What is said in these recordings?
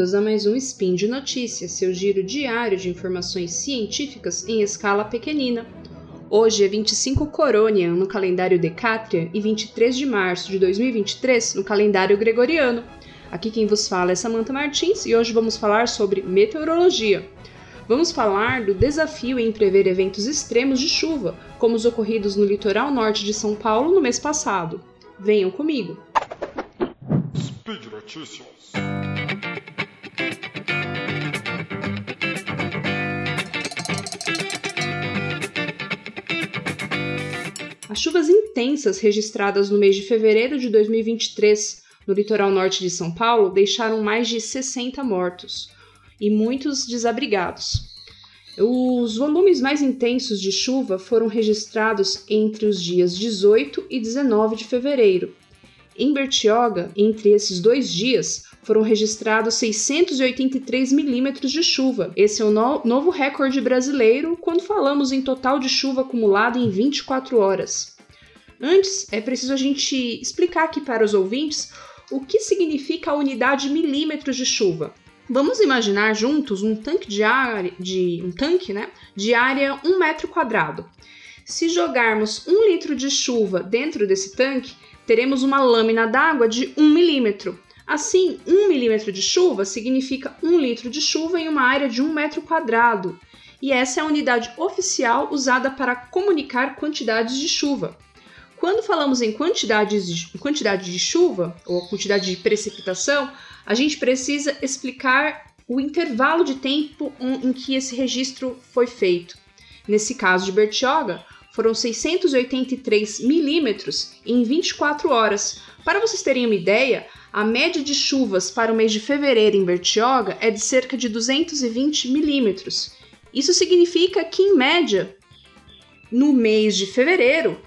bem-vindos a mais um Spin de Notícias, seu giro diário de informações científicas em escala pequenina. Hoje é 25 Coronian no calendário Decatrian e 23 de março de 2023 no calendário Gregoriano. Aqui quem vos fala é Samantha Martins e hoje vamos falar sobre meteorologia. Vamos falar do desafio em prever eventos extremos de chuva, como os ocorridos no litoral norte de São Paulo no mês passado. Venham comigo! Speed Notícias. As chuvas intensas registradas no mês de fevereiro de 2023 no litoral norte de São Paulo deixaram mais de 60 mortos e muitos desabrigados. Os volumes mais intensos de chuva foram registrados entre os dias 18 e 19 de fevereiro, em Bertioga, entre esses dois dias, foram registrados 683 milímetros de chuva. Esse é o no novo recorde brasileiro quando falamos em total de chuva acumulada em 24 horas. Antes, é preciso a gente explicar aqui para os ouvintes o que significa a unidade milímetros de chuva. Vamos imaginar juntos um tanque de área, de um tanque, né, de área 1 metro quadrado. Se jogarmos um litro de chuva dentro desse tanque, teremos uma lâmina d'água de 1 milímetro. Assim, 1 milímetro de chuva significa 1 litro de chuva em uma área de 1 metro quadrado. E essa é a unidade oficial usada para comunicar quantidades de chuva. Quando falamos em quantidades de, quantidade de chuva ou quantidade de precipitação, a gente precisa explicar o intervalo de tempo em que esse registro foi feito. Nesse caso de Bertioga, foram 683 milímetros em 24 horas. Para vocês terem uma ideia, a média de chuvas para o mês de fevereiro em Bertioga é de cerca de 220 milímetros. Isso significa que, em média, no mês de fevereiro,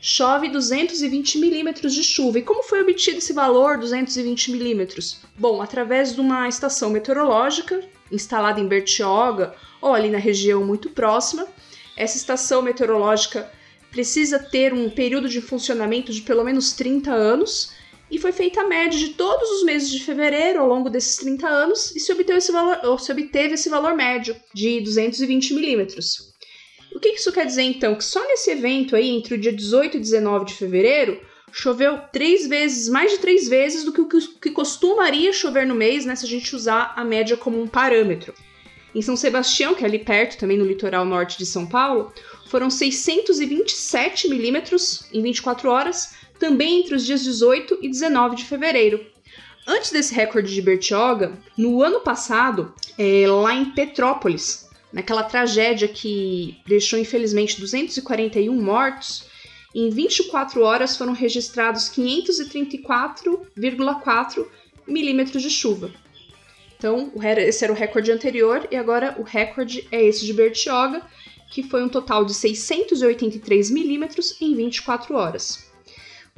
chove 220 milímetros de chuva. E como foi obtido esse valor, 220 milímetros? Bom, através de uma estação meteorológica instalada em Bertioga ou ali na região muito próxima, essa estação meteorológica precisa ter um período de funcionamento de pelo menos 30 anos e foi feita a média de todos os meses de fevereiro ao longo desses 30 anos e se obteve esse valor, se obteve esse valor médio de 220 milímetros. O que isso quer dizer então? Que só nesse evento aí, entre o dia 18 e 19 de fevereiro, choveu três vezes, mais de três vezes do que o que costumaria chover no mês, né, se a gente usar a média como um parâmetro. Em São Sebastião, que é ali perto, também no litoral norte de São Paulo, foram 627 milímetros em 24 horas, também entre os dias 18 e 19 de fevereiro. Antes desse recorde de Bertioga, no ano passado, é, lá em Petrópolis, naquela tragédia que deixou infelizmente 241 mortos, em 24 horas foram registrados 534,4 milímetros de chuva. Então, esse era o recorde anterior e agora o recorde é esse de Bertioga, que foi um total de 683 milímetros em 24 horas.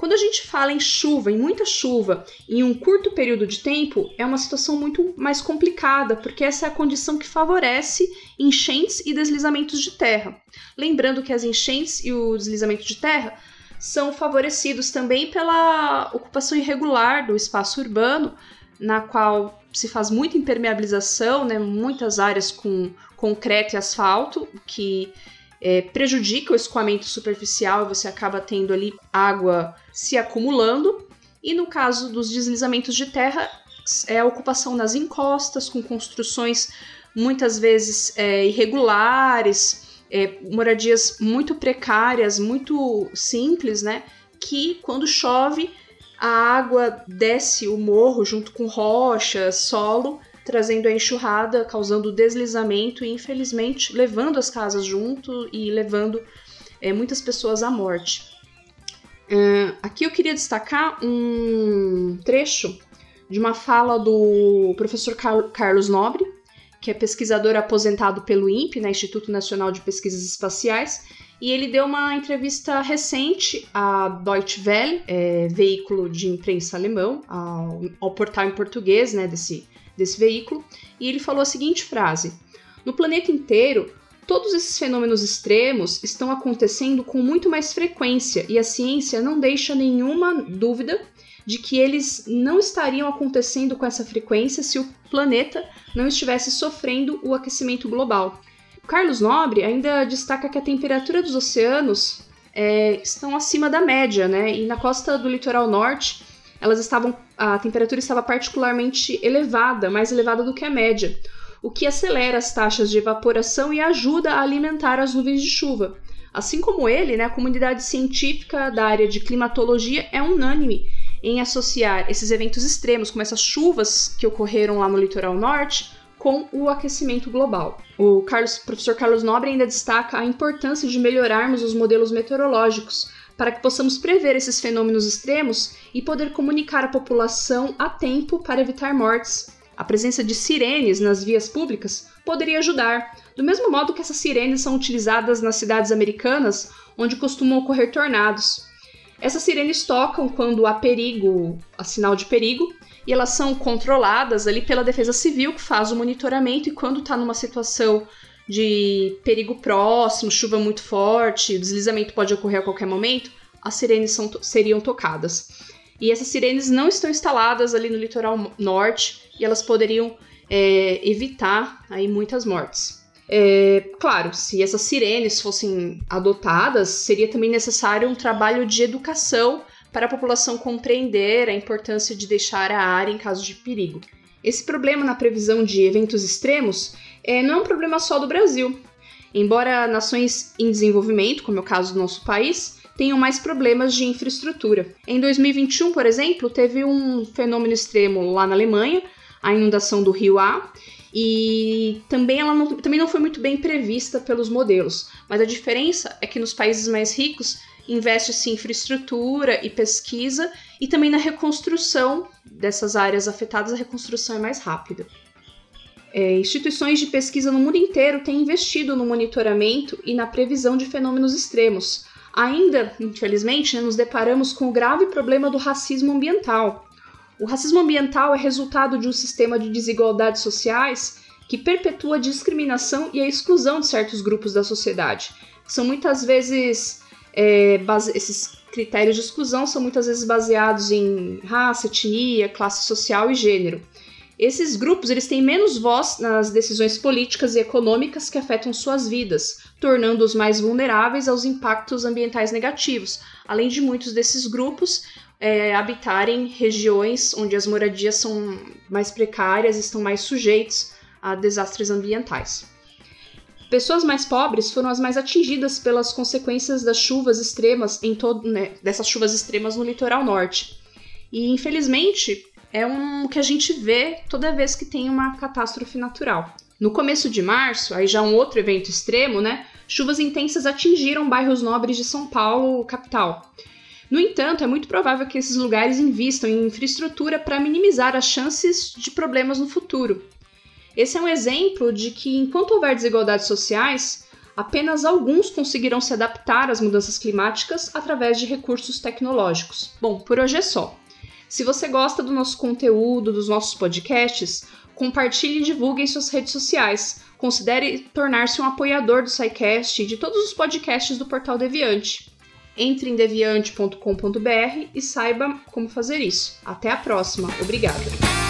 Quando a gente fala em chuva, em muita chuva, em um curto período de tempo, é uma situação muito mais complicada, porque essa é a condição que favorece enchentes e deslizamentos de terra. Lembrando que as enchentes e o deslizamento de terra são favorecidos também pela ocupação irregular do espaço urbano, na qual se faz muita impermeabilização, né, muitas áreas com concreto e asfalto, que é, prejudica o escoamento superficial, você acaba tendo ali água se acumulando. E no caso dos deslizamentos de terra, é a ocupação nas encostas, com construções muitas vezes é, irregulares, é, moradias muito precárias, muito simples, né? Que quando chove a água desce o morro junto com rocha, solo, trazendo a enxurrada, causando deslizamento e, infelizmente, levando as casas junto e levando é, muitas pessoas à morte. Uh, aqui eu queria destacar um trecho de uma fala do professor Car Carlos Nobre, que é pesquisador aposentado pelo INPE, né, Instituto Nacional de Pesquisas Espaciais, e ele deu uma entrevista recente à Deutsche Welle, é, veículo de imprensa alemão, ao, ao, portal em português né, desse, desse veículo, e ele falou a seguinte frase: No planeta inteiro, todos esses fenômenos extremos estão acontecendo com muito mais frequência e a ciência não deixa nenhuma dúvida de que eles não estariam acontecendo com essa frequência se o planeta não estivesse sofrendo o aquecimento global. Carlos Nobre ainda destaca que a temperatura dos oceanos é, estão acima da média, né? E na costa do litoral norte, elas estavam, a temperatura estava particularmente elevada, mais elevada do que a média, o que acelera as taxas de evaporação e ajuda a alimentar as nuvens de chuva. Assim como ele, né, a comunidade científica da área de climatologia é unânime em associar esses eventos extremos, como essas chuvas que ocorreram lá no litoral norte, com o aquecimento global. O Carlos, professor Carlos Nobre ainda destaca a importância de melhorarmos os modelos meteorológicos para que possamos prever esses fenômenos extremos e poder comunicar à população a tempo para evitar mortes. A presença de sirenes nas vias públicas poderia ajudar, do mesmo modo que essas sirenes são utilizadas nas cidades americanas, onde costumam ocorrer tornados. Essas sirenes tocam quando há perigo, há sinal de perigo, e elas são controladas ali pela Defesa Civil, que faz o monitoramento e quando está numa situação de perigo próximo, chuva muito forte, deslizamento pode ocorrer a qualquer momento, as sirenes são, seriam tocadas. E essas sirenes não estão instaladas ali no litoral norte e elas poderiam é, evitar aí muitas mortes. É, claro, se essas sirenes fossem adotadas, seria também necessário um trabalho de educação para a população compreender a importância de deixar a área em caso de perigo. Esse problema na previsão de eventos extremos é, não é um problema só do Brasil. Embora nações em desenvolvimento, como é o caso do nosso país, tenham mais problemas de infraestrutura. Em 2021, por exemplo, teve um fenômeno extremo lá na Alemanha, a inundação do rio A, e também ela não, também não foi muito bem prevista pelos modelos. Mas a diferença é que nos países mais ricos investe-se em infraestrutura e pesquisa e também na reconstrução dessas áreas afetadas, a reconstrução é mais rápida. É, instituições de pesquisa no mundo inteiro têm investido no monitoramento e na previsão de fenômenos extremos. Ainda, infelizmente, né, nos deparamos com o grave problema do racismo ambiental. O racismo ambiental é resultado de um sistema de desigualdades sociais que perpetua a discriminação e a exclusão de certos grupos da sociedade, que são muitas vezes é, base, esses critérios de exclusão são muitas vezes baseados em raça, etnia, classe social e gênero. Esses grupos eles têm menos voz nas decisões políticas e econômicas que afetam suas vidas, tornando-os mais vulneráveis aos impactos ambientais negativos, além de muitos desses grupos é, habitarem regiões onde as moradias são mais precárias e estão mais sujeitos a desastres ambientais. Pessoas mais pobres foram as mais atingidas pelas consequências das chuvas extremas em todo, né, dessas chuvas extremas no litoral norte. E infelizmente é um que a gente vê toda vez que tem uma catástrofe natural. No começo de março, aí já um outro evento extremo, né? Chuvas intensas atingiram bairros nobres de São Paulo, capital. No entanto, é muito provável que esses lugares invistam em infraestrutura para minimizar as chances de problemas no futuro. Esse é um exemplo de que, enquanto houver desigualdades sociais, apenas alguns conseguirão se adaptar às mudanças climáticas através de recursos tecnológicos. Bom, por hoje é só. Se você gosta do nosso conteúdo, dos nossos podcasts, compartilhe e divulgue em suas redes sociais. Considere tornar-se um apoiador do SciCast e de todos os podcasts do Portal Deviante. Entre em deviante.com.br e saiba como fazer isso. Até a próxima. Obrigada.